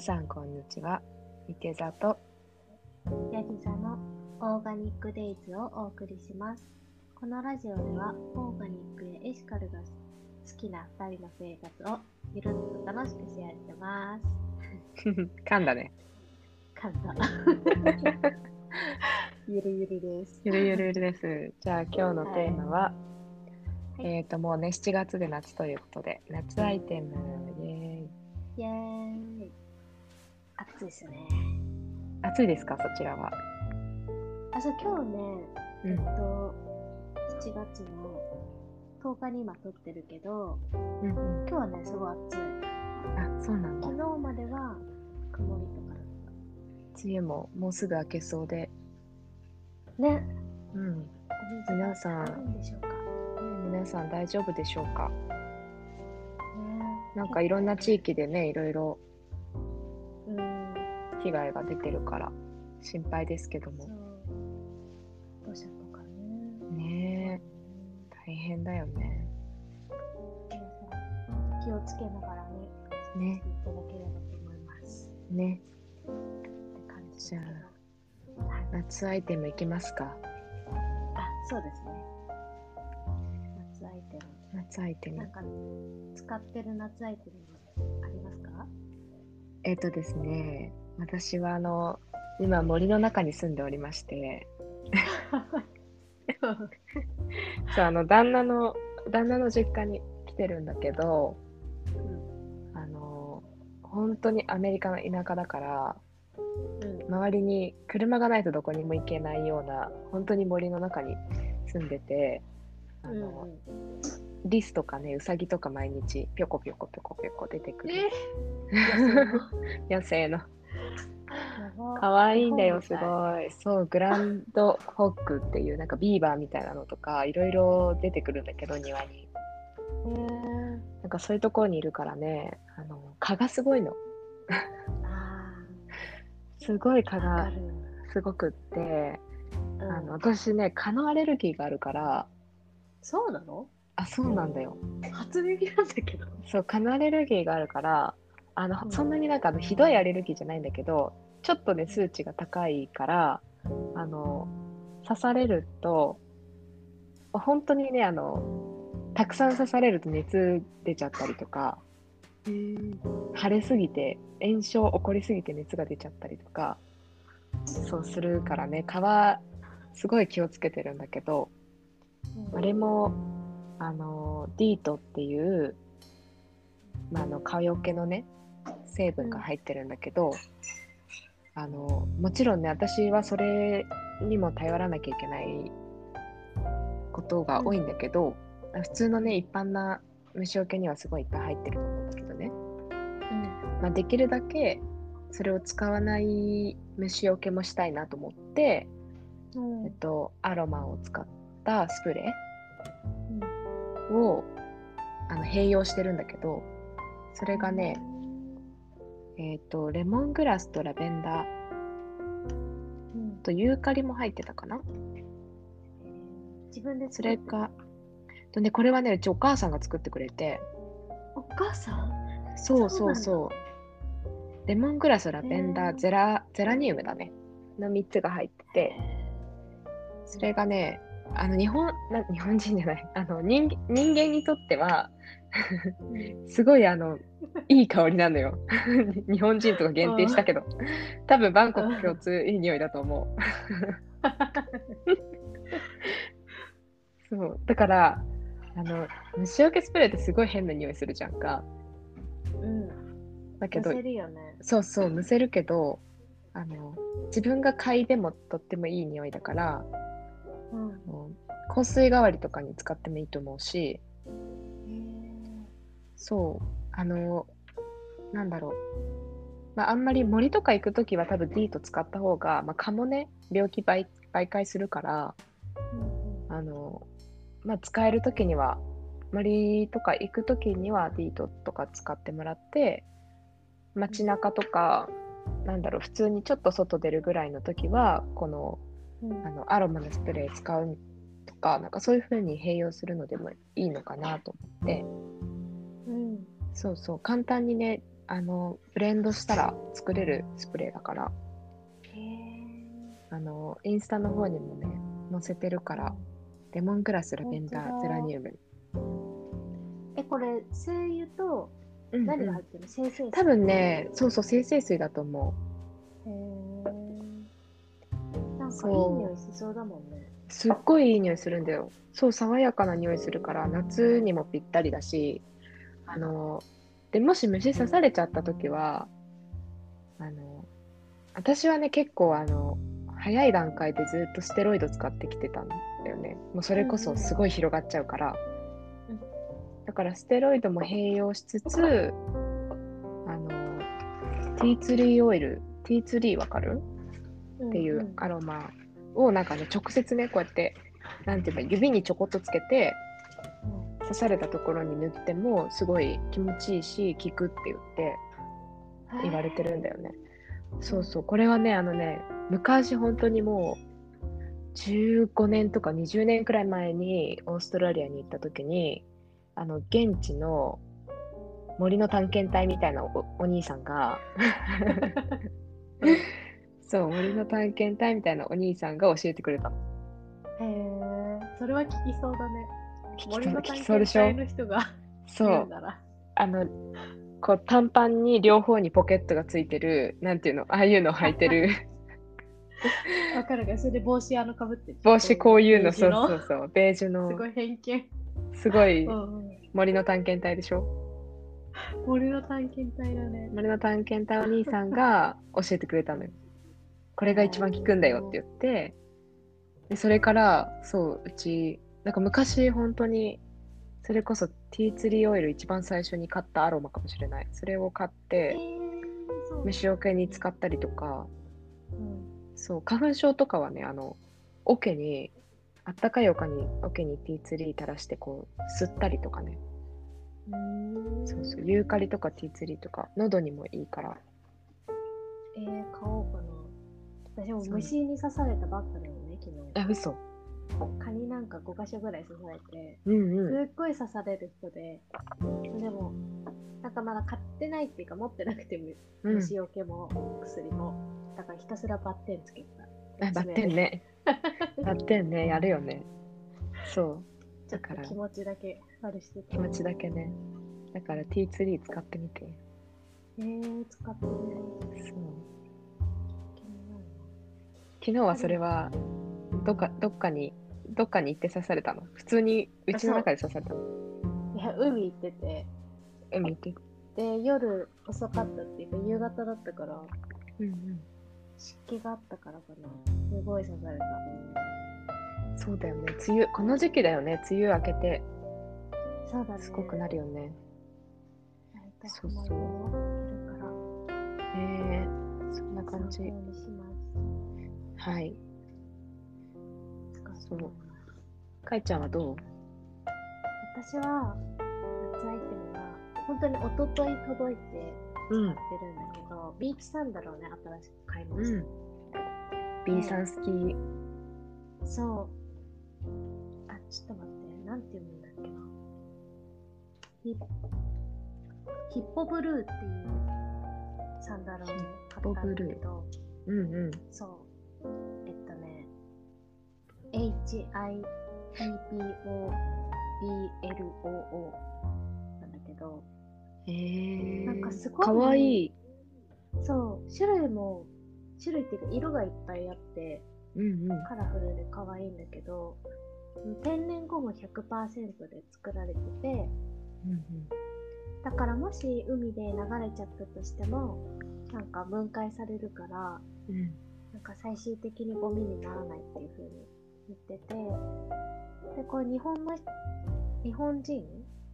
皆さんこんにちは。池座とヤギ座のオーガニックデイズをお送りします。このラジオではオーガニックやエシカルが好きな2人の生活をゆるっと楽しくシェアしてます。噛んだね。簡単。ゆるゆるです。ゆるゆるです。じゃあ今日のテーマは、はいえっ、ともうね7月で夏ということで夏アイテムイエーイイェーイ。暑いですね。暑いですか？そちらは。あ、そう、今日ね、うんえっと、7月の10日に今撮ってるけど、うんうん。今日はね、すごい暑い。あそうなんだ。昨日までは曇りとかだっ梅雨ももうすぐ明けそうで、た。ね、うん。皆さんんでしょうか。皆さん大丈夫でしょうか？ねなんかいろんな地域でねいろいろうん、被害が出てるから心配ですけども。土砂とかね。ねえ大変だよね。気をつけながらね、ねいただければと思います。ねって感じ。じゃはい、夏アイテムいきますか。あ、そうですね。夏アイテ夏アイテム。なムん。か使ってる夏アイテムありますか？えっ、とですね、私はあの、今森の中に住んでおりまして、そう、あの、旦那の、旦那の実家に来てるんだけど、あの、本当にアメリカの田舎だから、うん、周りに車がないとどこにも行けないような、本当に森の中に住んでて、あうん、の、リスとかね、ウサギとか毎日ぴょこぴょこぴょこぴょこ出てくる。野生の。かわいいんだよ、すごい。そう、グランドホックっていう、なんかビーバーみたいなのとか、いろいろ出てくるんだけど、庭に。なんかそういうところにいるからね、あの、蚊がすごいの。あすごい蚊がる。すごくって、うんあの、私ね、蚊のアレルギーがあるから、そうなの？あ、そうなんだよ。初耳なんだけど。そう、蚊のアレルギーがあるから、あの、うんそんなになんかあのひどいアレルギーじゃないんだけど、ちょっとね、数値が高いから、あの、刺されると、本当にね、あの、たくさん刺されると熱出ちゃったりとか、腫れすぎて、炎症起こりすぎて熱が出ちゃったりとか、そうするからね、皮、すごい気をつけてるんだけど、あれも、あの、ディートっていう、まあ、あの、蚊よけのね、成分が入ってるんだけど、あの、もちろんね、私はそれにも頼らなきゃいけないことが多いんだけど、普通のね、一般な虫除けにはすごいいっぱい入ってると思うんだけどね、まあ、できるだけそれを使わない虫除けもしたいなと思って、うん。えっと、アロマを使ったスプレーをあの併用してるんだけどそれがね、えっ、とレモングラスとラベンダー。うん、とユーカリも入ってたかな？自分でそれかとねこれはねうちお母さんが作ってくれて。お母さん？そうそうう。そうレモングラスラベンダーゼラゼラニウムだね。の3つが入ってて。それがねあの日本な日本人じゃない。あの人人間にとっては すごいあのいい香りなのよ。日本人とか限定したけど、多分バンコク共通いい匂いだと思う。そうだからあの虫除けスプレーってすごい変な匂いするじゃんか。うん。だけどね。そうそうむせるけどあの自分が嗅いでもとってもいい匂いだからうん。香水代わりとかに使ってもいいと思うしそうあのなんだろう、まあ、あんまり森とか行くときは多分ディート使った方が、まあ、蚊もね病気媒媒介するからうんあの、まあ、使えるときには森とか行くときにはディートとか使ってもらって街中とかなんだろう普通にちょっと外出るぐらいの時はこのうん。あのアロマのスプレー使うとかなんかそういう風に併用するのでもいいのかなと思って。うんそうそう。簡単にねあのブレンドしたら作れるスプレーだから。あのインスタの方にもね載せてるから。レモングラスラベンダーゼラニウム、え、これ、精油とうんうん。何が入ってるの？生成水？多分ねそうそう生成水だと思へえ。なんかいい匂いしそうだもんね。うすっごいいい匂いするんだよ。そう爽やかな匂いするから夏にもぴったりだしあのでもし虫刺されちゃった時はあの私はね結構あの早い段階でずっとステロイド使ってきてたんだよね。もうそれこそすごい広がっちゃうから、うん。だからステロイドも併用しつつあのティーツリーオイルティーツリーわかる？っていうアロマをなんかね直接ねこうやってなんていうか指にちょこっとつけて刺されたところに塗ってもすごい気持ちいいし効くって言って言われてるんだよね。そうそうこれはねあのね昔本当にもう15年とか20年くらい前にオーストラリアに行った時にあの現地の森の探検隊みたいなおお兄さんが そう森の探検隊みたいなお兄さんが教えてくれたの。へえ。それは聞きそうだね。森の探検隊の人がそう。あのこう短パンに両方にポケットがついてるなんていうのああいうの履いてる。わかるか。それで帽子あのかぶってる。帽子こういうのそうそうそう。ベージュの。すごい偏見。すごい森の探検隊でしょ？森の探検隊だね。森の探検隊お兄さんが 教えてくれたのよ。これが一番効くんだよって言って。でそれからそううちなんか昔本当にそれこそティーツリーオイル一番最初に買ったアロマかもしれない。それを買っえて。虫除けに使ったりとか。うん。そう花粉症とかはねあの桶にあったかい桶に桶にティーツリー垂らしてこう吸ったりとかね。そうそう。ユーカリとかティーツリーとか喉にもいいから。えー、買おうかな。私も虫に刺されたばっかだよね、昨あ嘘。日。蚊になんか5箇所ぐらい刺されて、うんうん。すっごい刺される人で、でも、なんかまだ買ってないっていうか持ってなくても、うん。虫除けも薬も、だからひたすらバッテンつけてた。あバッテンね。バッテンねやるよね。そう。だから。と気持ちだけあれし。てた気持ちだけね。だからティーツリー使ってみて。えー、使ってね。そう。昨日はそれはどっかどっかにどっかに行って刺されたの？普通にうちの中で刺されたの？ないや、海行ってて、海行って。で、夜遅かったっていうか、夕方だったから、うんうん。湿気があったからかな。すごい刺された。そうだよね。梅雨この時期だよね。梅雨明けて。そうだね。すごくなるよね。そうそう。え。そんな感じ。はいそう。かいちゃんはどう？私は、夏アイテムは、本当に一昨日届いてうん。使ってるんだけど、ビーチサンダルをね、新しく買いました。うん。B さん好きそう。あ、ちょっと待って、なんて読むんだっけな。ヒヒッポブルーっていうサンダルをね買ったんだけど、うんうん。そう。H-I-P-P-O-B-L-O-O なんだけど、へえなんかすごいかわいい。そう、種類も、種類っていうか色がいっぱいあって、うんうん。カラフルで可愛いんだけど、天然ゴム100%で作られてて、うんだからもし海で流れちゃったとしても、なんか分解されるから、うん。うん。なんか最終的にゴミにならないっていう風に言ってて、で、これ日本の、日本人、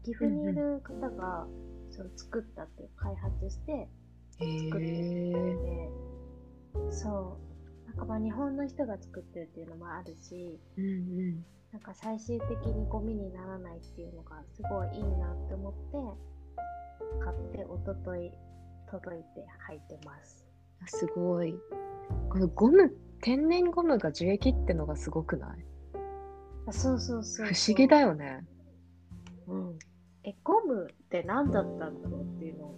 岐阜にいる方が、その作ったっていう開発してへ作ってえて、そう。なんかまあ日本の人が作ってるっていうのもあるし、うんうんなんか最終的にゴミにならないっていうのがすごいいいなって思って、買って一昨日届いて履いてます。あすごいこのゴム天然ゴムが樹液ってのがすごくない？あそうそうそう不思議だよねうんえ、ゴムって何だったんだろうっていうのを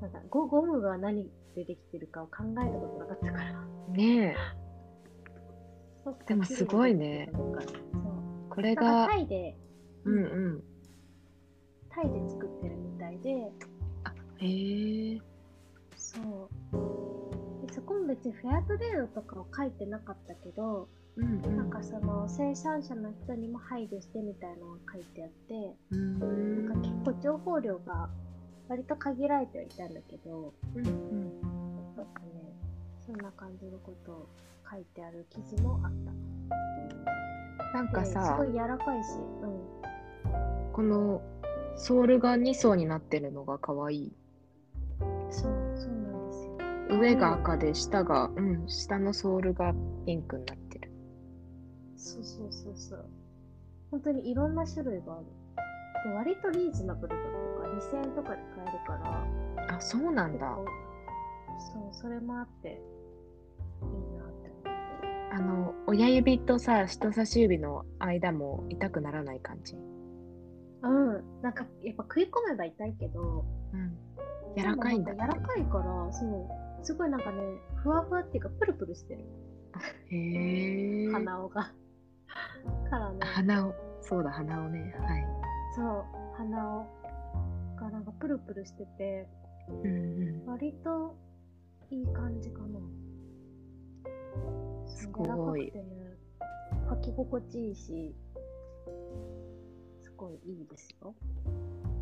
なんかゴゴムが何でできてるかを考えたことなかったから。ねえ。でもすごいね。これがタ、イで、うんうん。タイで作ってるみたいで、へえ。そう。こも別にフェアトレードとかを書いてなかったけど、うんうん。なんかその生産者の人にも配慮してみたいなのが書いてあって、うーん。なんか結構情報量が割と限られてはいたんだけど、うんうん。なんかね、そんな感じのことを書いてある記事もあった。なんかですさご、い柔らかいし、うん。このソールが2層になってるのが可愛い。そう。上が赤で下が、うん、下のソールがピンクになってる。そうそうそうそう。本当にいろんな種類がある。で、割とリーズナブルだとか、2000円とかで買えるから、あ、そうなんだ。そう、それもあって、いいなって。あの、親指とさ、人差し指の間も痛くならない感じ？うん。なんか、やっぱ食い込めば痛いけど、うん。柔らかいんだ柔らかいから、そう、すごいなんかね、ふわふわっていうか、プルプルしてる。へえ。鼻緒が。からね、鼻を、そうだ、鼻をね。はい。そう、鼻緒がなんかプルプルしてて、うんうん。割といい感じかな。すごいね、履き心地いいし、すごいいいですよ。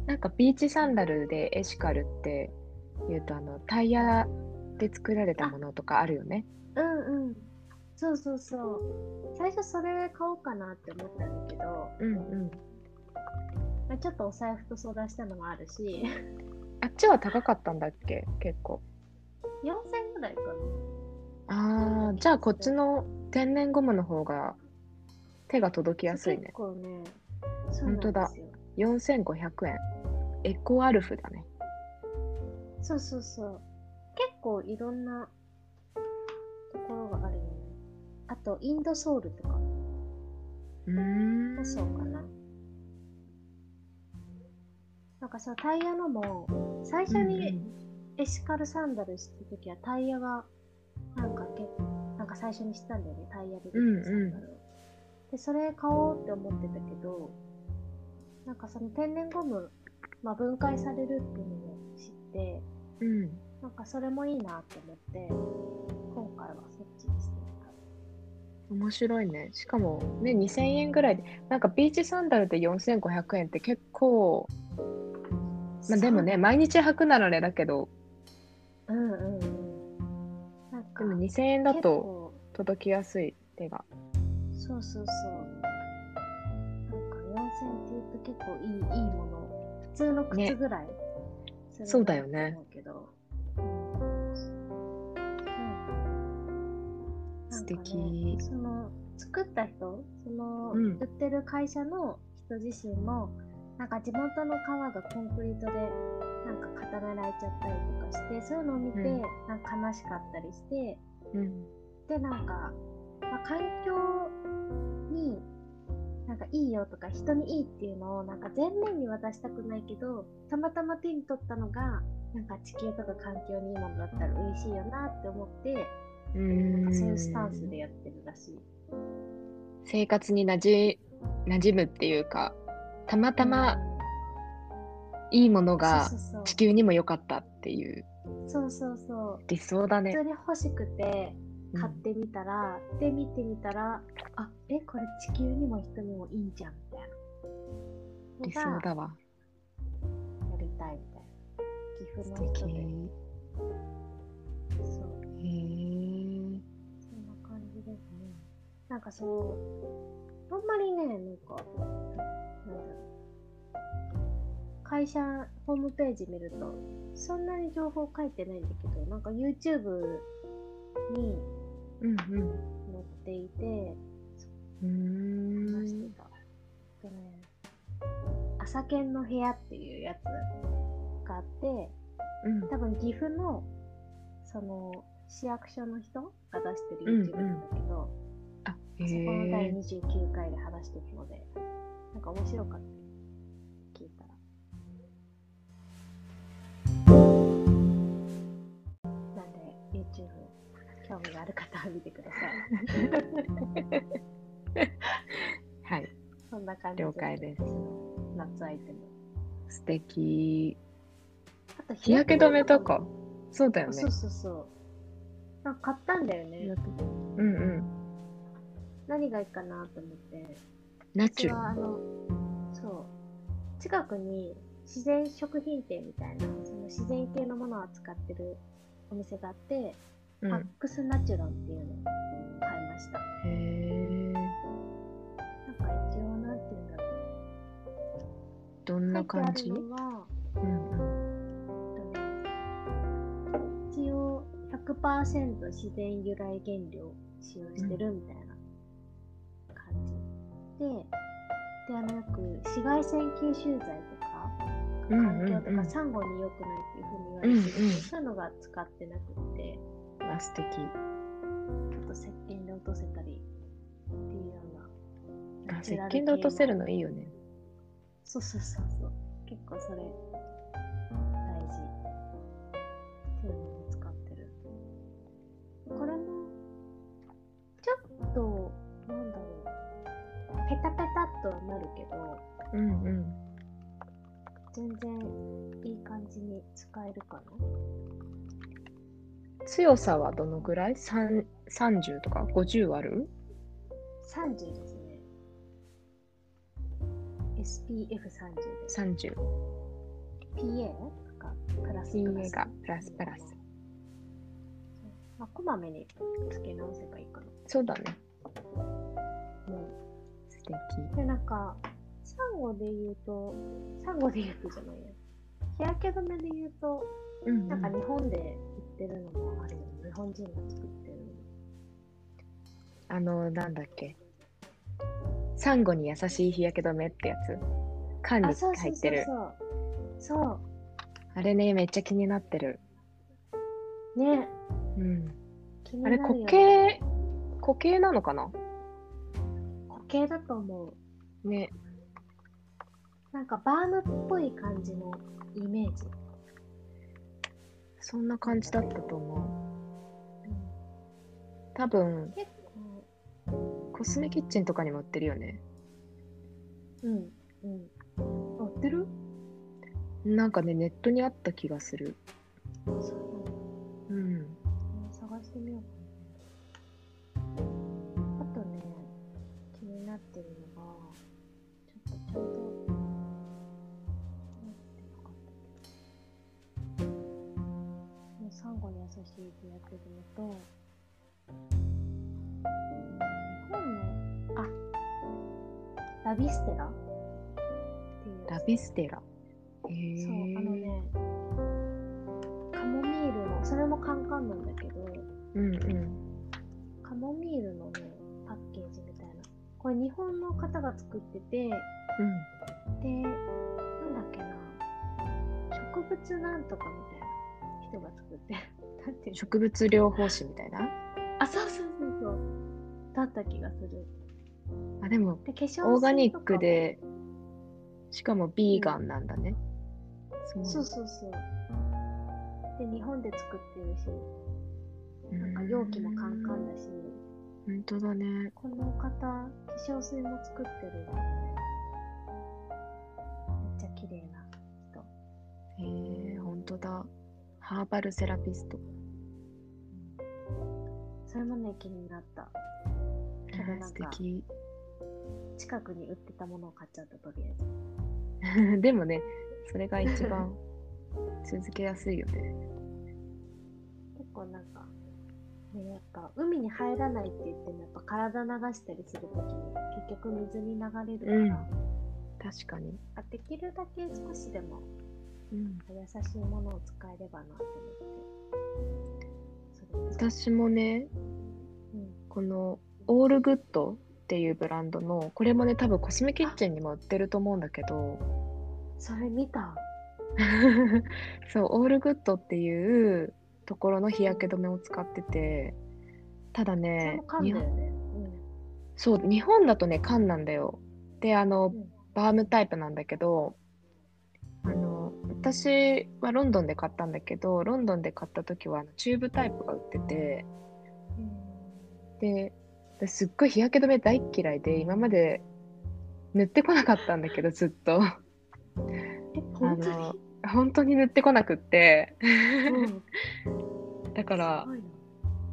なんかビーチサンダルでエシカルって言うと、あの、タイヤで作られたものとかあるよね。うんうん。そうそうそう。最初それ買おうかなって思ったんだけど、うんうん。まあちょっとお財布と相談したのもあるし、あっちは高かったんだっけ？結構。4000円ぐらいかああ、じゃあこっちの天然ゴムの方が手が届きな。やすいね結。構ね、本当だですよ。4500円。エコアルフだね。そうそうそう。結構いろんなところがあるよね。あと、インドソウルとかうーん。もそうかな。なんかそう、タイヤのも、最初にエシカルサンダルした時はタイヤが、なんかけなんか最初に知ったんだよね、タイヤでできるサンダルを。で、それ買おうって思ってたけど、なんかその天然ゴム、まあ、分解されるっていうのを知って、うん。うん。なんかそれもいいなって思って、今回はそっちにしてみた。面白いね。しかもね、2000円ぐらいで、なんかビーチサンダルで4500円って結構、まあでもね、毎日履くならあれだけど、うんうんうん。なんか、でも2000円だ結と構届きやすい手が。そうそうそう。なんか4000って言うと結構いいいいもの。普通の靴ぐらい、するなそうだよね素敵。ねその作った人、その、うん。売ってる会社の人自身も、なんか地元の川がコンクリートでなんか固められちゃったりとかして、そういうのを見て、うん。なんか悲しかったりして、うん。でなんか、まあ、環境になんかいいよとか人にいいっていうのをなんか全面に渡したくないけどたまたま手に取ったのがなんか地球とか環境にいいものだったら嬉しいよなって思ってそういうスタンスんでやってるらしい。生活になじ馴染むっていうか、たまたまいいものが地球にも良かったっていうそうそうそう理想だね普通。に欲しくてうん買ってみたら、で見てみたらあえこれ地球にも人にもいいじゃんみたい理なのが想だわ。やりたいみたいな岐阜素の人敵。でなんかそう、あんまりね、なんか、なんだろう。会社ホームページ見ると、そんなに情報書いてないんだけど、なんか YouTube にうん載っていて、うん。うーん。話してた。えっとね、朝犬の部屋っていうやつがあって、うん多分岐阜のその市役所の人が出してる YouTube なんだけど、あ、へそこの第29回で話してるので、なんか面白かった。聞いたら。なんで、興味がある方は見てください。はい。そんな感じ了解です。夏アイテム。素敵。あと日焼け止めとか。そうだよね。そうそうそう。なんか買ったんだよね。うんうん。何がいいかなと思って。ナチュラ私はあの、そう。近くに自然食品店みたいな、その自然系のものを扱ってるお店があって、ル。うん。アックスナチュラルっていうのを買いました。へえ。なんか一応なんていうんだろう。どんな感じ？ん一応100%自然由来原料を使用してるみたいな。で、で、あのよく紫外線吸収剤とか、環境とかサンゴに良くないっていうふうに言われてるけど、うんうんそういうのが使ってなくって、あ、素敵。ちょっと石鹸で落とせたりっていうような。あ、石鹸で落とせるののいいよね。そうそうそうそう。結構それるけど、うんうん。全然いい感じに使えるかな？強さはどのぐらい？三 ?30 とか？50ある？30ですね。SPF30 です。?30。PA がプラスプラ PA ス。がプラスプラス。まあ、こまめにつけ直せばいいかな。そうだね。うん素敵。で、なんか、サンゴで言うと、サンゴで言うとじゃないや。日焼け止めで言うと、うん、なんか日本で売ってるのもあるよ。日本人が作ってるのも。あの、なんだっけ。サンゴに優しい日焼け止めってやつ。缶に入ってる。そう。そあれね、めっちゃ気になってる。う。ね。うん。気にあれ、固形、固形なのかな？固形だと思う。ね。なんかバームっぽい感じのイメージ。そんな感じだったと思う。多分、結構、コスメキッチンとかにも売ってるよね。うん、うん。あ売ってる？なんかね、ネットにあった気がする。そうな。うん。ね探してみようかってるのが、ちょっとちゃんと、なんていうのかったっけこのサンゴに優しい日焼け止めと、本の、あ、ラビステラっていうラビステラ。へそう、あのね、カモミールの、それもカンカンなんだけど、うんうん。カモミールのね、これ日本の方が作ってて、で、うん。なんだっけな、植物なんとかみたいな人が作って、なんていうの？植物療法士みたいな？あ、そうそうそうそう。だった気がする。あ、でも、で、化粧オーガニックで、しかもビーガンなんだね。そうそうそうそう。で、日本で作ってるし、なんか容器もカンカンだし、本当だね。この方、化粧水も作ってるんだよね。めっちゃ綺麗な人。へえ、本当だ。ハーバルセラピスト。それもね、気になった。けどなんか、敵。近くに売ってたものを買っちゃった、とりあえず。でもね、それが一番続けやすいよね。結構なんか、ね、やっぱ海に入らないって言っても、やっぱ体流したりするときに結局水に流れるから、うん確かに。あできるだけ少しでもうん、優しいものを使えればなって思って。私もね、うん、この All Good っていうブランドの、これもね、多分コスメキッチンにも売ってると思うんだけど、それ見た。そう、 All Good っていうところの日焼け止めを使ってて、ただねも、缶だよね。そう、日本だとね、缶なんだよ。で、あの、うんバームタイプなんだけど、あの、私はロンドンで買ったんだけど、ロンドンで買った時はあのチューブタイプが売ってて、うん。で、すっごい日焼け止め大っ嫌いで、今まで塗ってこなかったんだけど、ずっと。あえ、本当？本当に塗ってこなくって。うんだから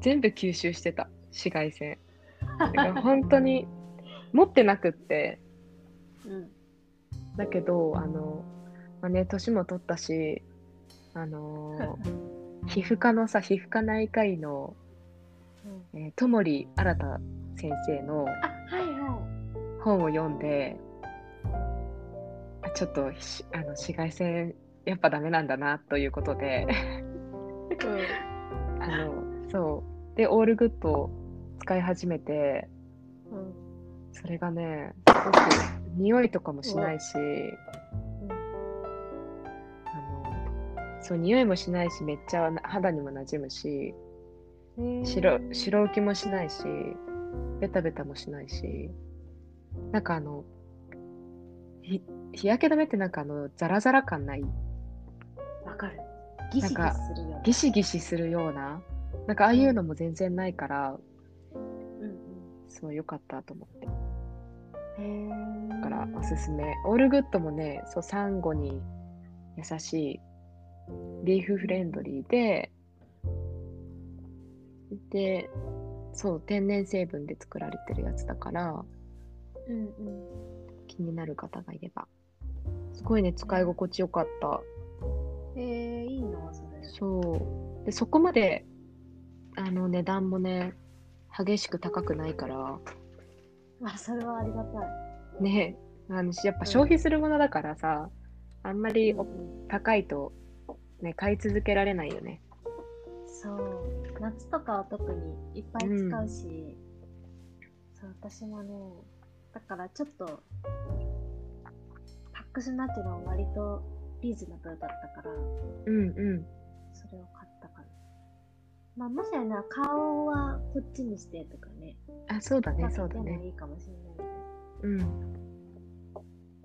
全部吸収してた、紫外線。だから本当に、持ってなくって。うん。だけど、あの、まあね、年も取ったし、あのー 皮膚科のさ、皮膚科内科医の、うんえー、戸森新先生の本を読んで、あちょっとひあの紫外線やっぱダメなんだなということで、い。あの、そう。で、オールグッドを使い始めて、うん。うん。それがね、すごく匂いとかもしないし、あの、そう、匂いもしないし、めっちゃな肌にも馴染むし、うん白白浮きもしないし、ベタベタもしないし、なんかあの、ひ日焼け止めってなんかあの、ザラザラ感ないわかる。ギシギシするよね。ギシギシするような、なんかああいうのも全然ないから、うんそう良かったと思って。だからおすすめ。オールグッドもね、そう、サンゴに優しい、リーフフレンドリーで、で、そう、天然成分で作られてるやつだから、うんうん。気になる方がいれば。すごいね、使い心地よかった。へえ、いいな、それ。そう。で、そこまで、あの、値段もね、激しく高くないから、あ、それはありがたい。ね、あのやっぱ消費するものだからさ、あんまり高いと、ね、買い続けられないよね。そう。夏とかは特にいっぱい使うし、そう、私もね、だからちょっと、パックスナチュラルは割とリーズナブルだったから、うんうん。それを買ったかな。まあ、もしやな、顔はこっちにしてとかね、あ、そうだね、そうだね。いいかもしれないね。うん。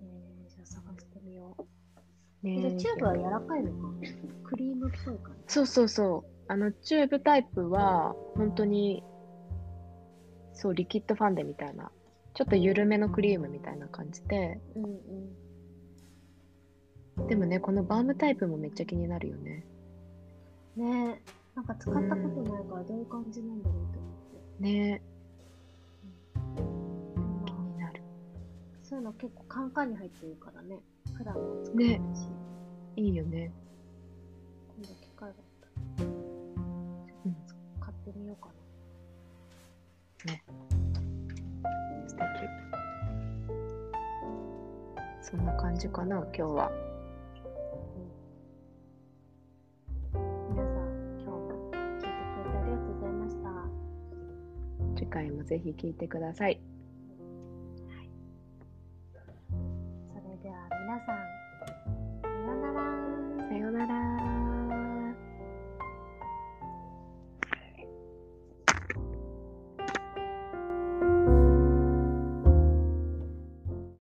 えー、じゃあ探してみよう。ねじゃあチューブは柔らかいのか？クリームっぽい感じ？そうそうそう。あの、チューブタイプは、本当に、そう、リキッドファンデみたいな、ちょっと緩めのクリームみたいな感じで、うんうん。でもね、このバームタイプもめっちゃ気になるよね。ねえ、なんか使ったことないからどういう感じなんだろうと思って。ねまあ、気になる。そういうの結構カンカンに入ってるからね。普段は使わないし、いいよね。今度機会があったら、うん買ってみようか素敵。そんな感じかな、今日は。回もぜひ聴いてください。